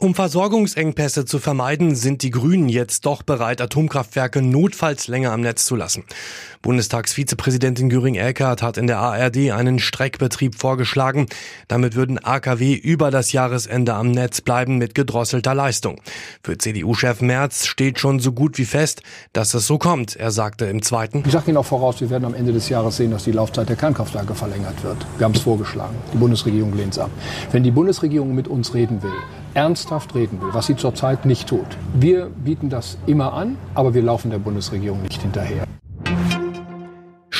Um Versorgungsengpässe zu vermeiden, sind die Grünen jetzt doch bereit, Atomkraftwerke notfalls länger am Netz zu lassen. Bundestagsvizepräsidentin Göring-Eckardt hat in der ARD einen Streckbetrieb vorgeschlagen. Damit würden AKW über das Jahresende am Netz bleiben mit gedrosselter Leistung. Für CDU-Chef Merz steht schon so gut wie fest, dass es so kommt. Er sagte im zweiten. Ich sage Ihnen auch voraus, wir werden am Ende des Jahres sehen, dass die Laufzeit der Kernkraftwerke verlängert wird. Wir haben es vorgeschlagen. Die Bundesregierung lehnt es ab. Wenn die Bundesregierung mit uns reden will, ernsthaft reden will, was sie zurzeit nicht tut. Wir bieten das immer an, aber wir laufen der Bundesregierung nicht hinterher.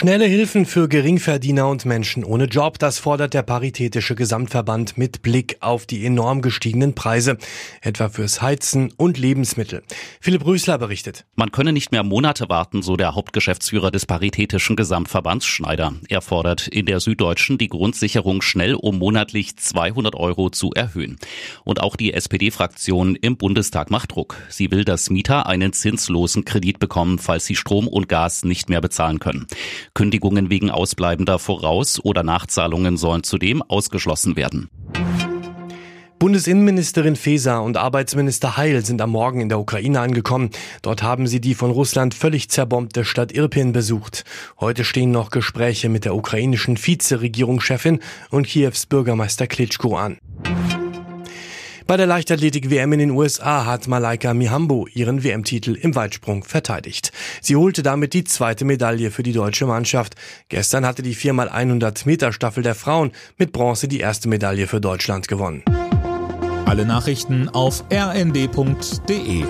Schnelle Hilfen für Geringverdiener und Menschen ohne Job, das fordert der Paritätische Gesamtverband mit Blick auf die enorm gestiegenen Preise, etwa fürs Heizen und Lebensmittel. Philipp Rösler berichtet. Man könne nicht mehr Monate warten, so der Hauptgeschäftsführer des Paritätischen Gesamtverbands Schneider. Er fordert in der Süddeutschen die Grundsicherung schnell um monatlich 200 Euro zu erhöhen. Und auch die SPD-Fraktion im Bundestag macht Druck. Sie will, dass Mieter einen zinslosen Kredit bekommen, falls sie Strom und Gas nicht mehr bezahlen können. Kündigungen wegen ausbleibender Voraus- oder Nachzahlungen sollen zudem ausgeschlossen werden. Bundesinnenministerin Faeser und Arbeitsminister Heil sind am Morgen in der Ukraine angekommen. Dort haben sie die von Russland völlig zerbombte Stadt Irpin besucht. Heute stehen noch Gespräche mit der ukrainischen Vizeregierungschefin und Kiews Bürgermeister Klitschko an. Bei der Leichtathletik-WM in den USA hat Malaika Mihambo ihren WM-Titel im Weitsprung verteidigt. Sie holte damit die zweite Medaille für die deutsche Mannschaft. Gestern hatte die 4x100 Meter Staffel der Frauen mit Bronze die erste Medaille für Deutschland gewonnen. Alle Nachrichten auf rnd.de